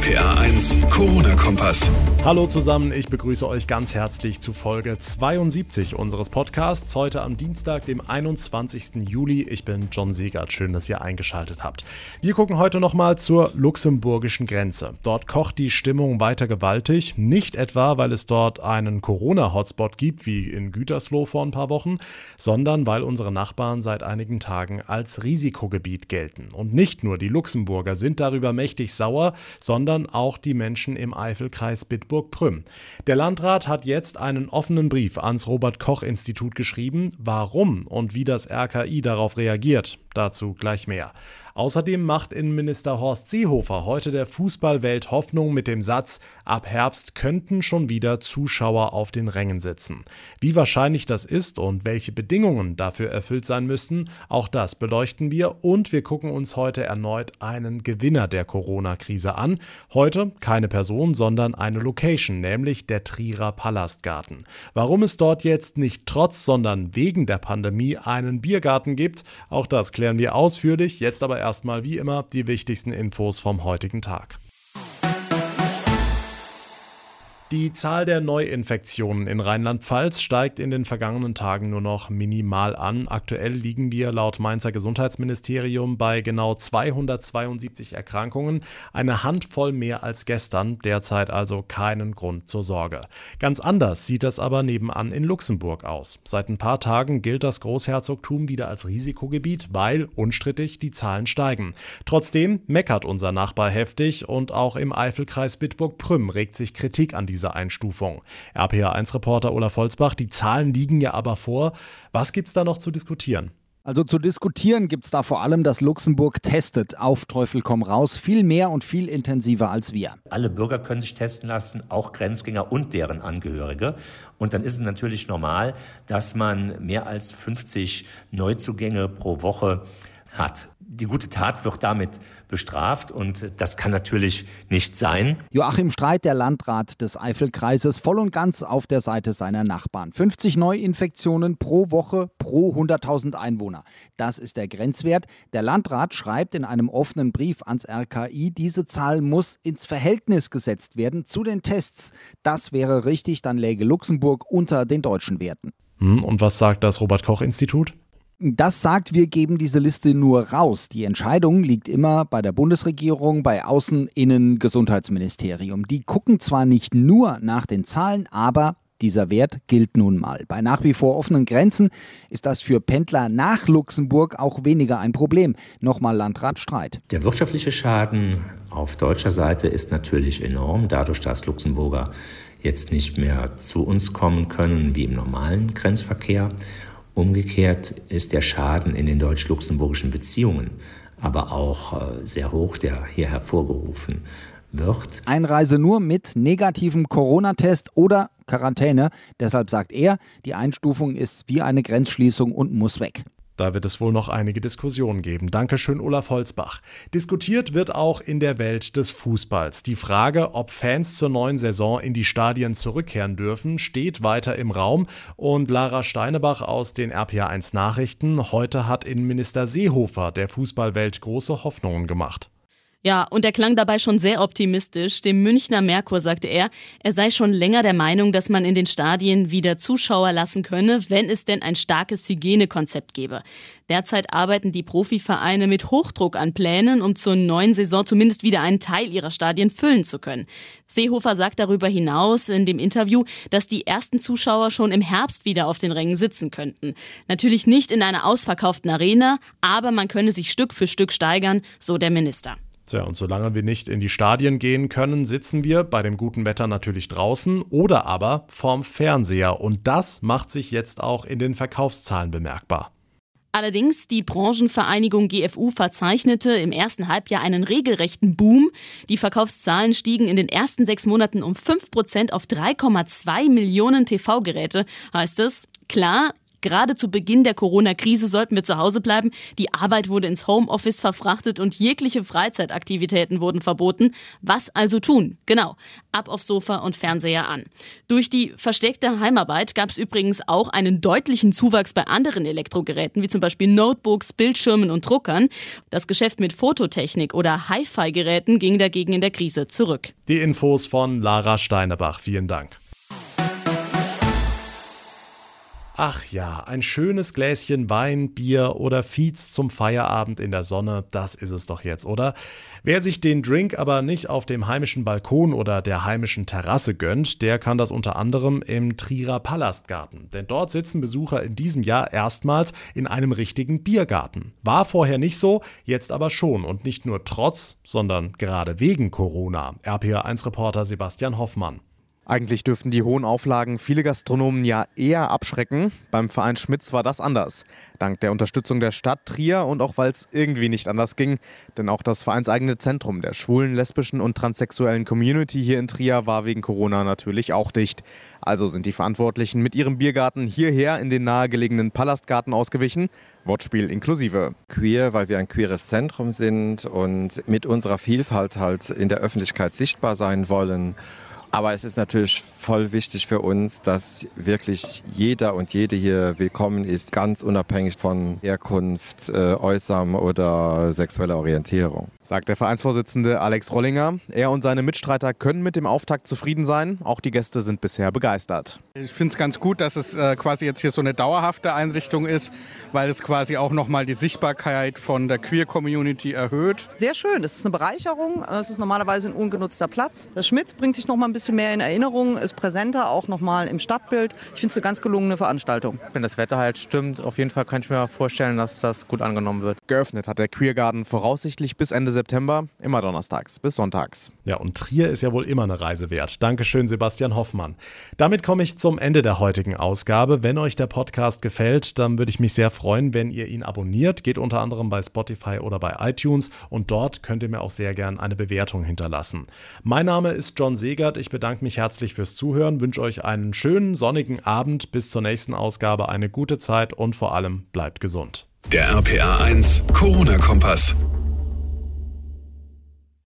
RPA 1, Corona-Kompass. Hallo zusammen, ich begrüße euch ganz herzlich zu Folge 72 unseres Podcasts. Heute am Dienstag, dem 21. Juli. Ich bin John Segert. Schön, dass ihr eingeschaltet habt. Wir gucken heute nochmal zur luxemburgischen Grenze. Dort kocht die Stimmung weiter gewaltig. Nicht etwa, weil es dort einen Corona-Hotspot gibt, wie in Gütersloh vor ein paar Wochen, sondern weil unsere Nachbarn seit einigen Tagen als Risikogebiet gelten. Und nicht nur die Luxemburger sind darüber mächtig sauer, sondern auch die Menschen im Eifelkreis Bitburg-Prüm. Der Landrat hat jetzt einen offenen Brief ans Robert-Koch-Institut geschrieben, warum und wie das RKI darauf reagiert. Dazu gleich mehr. Außerdem macht Innenminister Horst Seehofer heute der Fußballwelt Hoffnung mit dem Satz, ab Herbst könnten schon wieder Zuschauer auf den Rängen sitzen. Wie wahrscheinlich das ist und welche Bedingungen dafür erfüllt sein müssten, auch das beleuchten wir und wir gucken uns heute erneut einen Gewinner der Corona-Krise an. Heute keine Person, sondern eine Location, nämlich der Trierer Palastgarten. Warum es dort jetzt nicht trotz, sondern wegen der Pandemie einen Biergarten gibt, auch das klären wir ausführlich, jetzt aber erstmal wie immer die wichtigsten Infos vom heutigen Tag. Die Zahl der Neuinfektionen in Rheinland-Pfalz steigt in den vergangenen Tagen nur noch minimal an. Aktuell liegen wir laut Mainzer Gesundheitsministerium bei genau 272 Erkrankungen, eine Handvoll mehr als gestern, derzeit also keinen Grund zur Sorge. Ganz anders sieht das aber nebenan in Luxemburg aus. Seit ein paar Tagen gilt das Großherzogtum wieder als Risikogebiet, weil unstrittig die Zahlen steigen. Trotzdem meckert unser Nachbar heftig und auch im Eifelkreis Bitburg-Prüm regt sich Kritik an diesem dieser Einstufung. RPA1-Reporter Olaf Holzbach, die Zahlen liegen ja aber vor. Was gibt es da noch zu diskutieren? Also zu diskutieren gibt es da vor allem, dass Luxemburg testet, auf Teufel komm raus, viel mehr und viel intensiver als wir. Alle Bürger können sich testen lassen, auch Grenzgänger und deren Angehörige. Und dann ist es natürlich normal, dass man mehr als 50 Neuzugänge pro Woche hat. Die gute Tat wird damit bestraft und das kann natürlich nicht sein. Joachim Streit, der Landrat des Eifelkreises, voll und ganz auf der Seite seiner Nachbarn. 50 Neuinfektionen pro Woche pro 100.000 Einwohner. Das ist der Grenzwert. Der Landrat schreibt in einem offenen Brief ans RKI, diese Zahl muss ins Verhältnis gesetzt werden zu den Tests. Das wäre richtig, dann läge Luxemburg unter den deutschen Werten. Hm, und was sagt das Robert Koch Institut? Das sagt, wir geben diese Liste nur raus. Die Entscheidung liegt immer bei der Bundesregierung, bei Außen-, Innen-, Gesundheitsministerium. Die gucken zwar nicht nur nach den Zahlen, aber dieser Wert gilt nun mal. Bei nach wie vor offenen Grenzen ist das für Pendler nach Luxemburg auch weniger ein Problem. Nochmal Landrat Streit. Der wirtschaftliche Schaden auf deutscher Seite ist natürlich enorm, dadurch, dass Luxemburger jetzt nicht mehr zu uns kommen können wie im normalen Grenzverkehr. Umgekehrt ist der Schaden in den deutsch-luxemburgischen Beziehungen aber auch äh, sehr hoch, der hier hervorgerufen wird. Einreise nur mit negativem Corona-Test oder Quarantäne. Deshalb sagt er, die Einstufung ist wie eine Grenzschließung und muss weg. Da wird es wohl noch einige Diskussionen geben. Dankeschön, Olaf Holzbach. Diskutiert wird auch in der Welt des Fußballs. Die Frage, ob Fans zur neuen Saison in die Stadien zurückkehren dürfen, steht weiter im Raum. Und Lara Steinebach aus den RPA1 Nachrichten. Heute hat Innenminister Seehofer der Fußballwelt große Hoffnungen gemacht. Ja, und er klang dabei schon sehr optimistisch. Dem Münchner Merkur sagte er, er sei schon länger der Meinung, dass man in den Stadien wieder Zuschauer lassen könne, wenn es denn ein starkes Hygienekonzept gäbe. Derzeit arbeiten die Profivereine mit Hochdruck an Plänen, um zur neuen Saison zumindest wieder einen Teil ihrer Stadien füllen zu können. Seehofer sagt darüber hinaus in dem Interview, dass die ersten Zuschauer schon im Herbst wieder auf den Rängen sitzen könnten. Natürlich nicht in einer ausverkauften Arena, aber man könne sich Stück für Stück steigern, so der Minister. Tja, und solange wir nicht in die Stadien gehen können, sitzen wir bei dem guten Wetter natürlich draußen oder aber vorm Fernseher. Und das macht sich jetzt auch in den Verkaufszahlen bemerkbar. Allerdings, die Branchenvereinigung GFU verzeichnete im ersten Halbjahr einen regelrechten Boom. Die Verkaufszahlen stiegen in den ersten sechs Monaten um 5% auf 3,2 Millionen TV-Geräte, heißt es. Klar, Gerade zu Beginn der Corona-Krise sollten wir zu Hause bleiben. Die Arbeit wurde ins Homeoffice verfrachtet und jegliche Freizeitaktivitäten wurden verboten. Was also tun? Genau, ab aufs Sofa und Fernseher an. Durch die versteckte Heimarbeit gab es übrigens auch einen deutlichen Zuwachs bei anderen Elektrogeräten, wie zum Beispiel Notebooks, Bildschirmen und Druckern. Das Geschäft mit Fototechnik oder Hi-Fi-Geräten ging dagegen in der Krise zurück. Die Infos von Lara Steinebach. Vielen Dank. Ach ja, ein schönes Gläschen Wein, Bier oder Fiez zum Feierabend in der Sonne, das ist es doch jetzt, oder? Wer sich den Drink aber nicht auf dem heimischen Balkon oder der heimischen Terrasse gönnt, der kann das unter anderem im Trierer Palastgarten. Denn dort sitzen Besucher in diesem Jahr erstmals in einem richtigen Biergarten. War vorher nicht so, jetzt aber schon und nicht nur trotz, sondern gerade wegen Corona. RPA1-Reporter Sebastian Hoffmann. Eigentlich dürften die hohen Auflagen viele Gastronomen ja eher abschrecken. Beim Verein Schmitz war das anders. Dank der Unterstützung der Stadt Trier und auch weil es irgendwie nicht anders ging. Denn auch das vereinseigene Zentrum der schwulen, lesbischen und transsexuellen Community hier in Trier war wegen Corona natürlich auch dicht. Also sind die Verantwortlichen mit ihrem Biergarten hierher in den nahegelegenen Palastgarten ausgewichen. Wortspiel inklusive. Queer, weil wir ein queeres Zentrum sind und mit unserer Vielfalt halt in der Öffentlichkeit sichtbar sein wollen. Aber es ist natürlich voll wichtig für uns, dass wirklich jeder und jede hier willkommen ist, ganz unabhängig von Herkunft, äh, Äußerem oder sexueller Orientierung. Sagt der Vereinsvorsitzende Alex Rollinger. Er und seine Mitstreiter können mit dem Auftakt zufrieden sein. Auch die Gäste sind bisher begeistert. Ich finde es ganz gut, dass es äh, quasi jetzt hier so eine dauerhafte Einrichtung ist, weil es quasi auch nochmal die Sichtbarkeit von der Queer-Community erhöht. Sehr schön, es ist eine Bereicherung. Es ist normalerweise ein ungenutzter Platz. Der Schmidt bringt sich noch mal ein bisschen mehr in Erinnerung, ist präsenter, auch noch mal im Stadtbild. Ich finde es eine ganz gelungene Veranstaltung. Wenn das Wetter halt stimmt, auf jeden Fall kann ich mir vorstellen, dass das gut angenommen wird. Geöffnet hat der Queergarten voraussichtlich bis Ende September, immer donnerstags bis sonntags. Ja, und Trier ist ja wohl immer eine Reise wert. Dankeschön, Sebastian Hoffmann. Damit komme ich zum Ende der heutigen Ausgabe. Wenn euch der Podcast gefällt, dann würde ich mich sehr freuen, wenn ihr ihn abonniert. Geht unter anderem bei Spotify oder bei iTunes und dort könnt ihr mir auch sehr gern eine Bewertung hinterlassen. Mein Name ist John Segert. Ich bedanke mich herzlich fürs Zuhören, wünsche euch einen schönen sonnigen Abend. Bis zur nächsten Ausgabe eine gute Zeit und vor allem bleibt gesund. Der RPA 1 Corona-Kompass.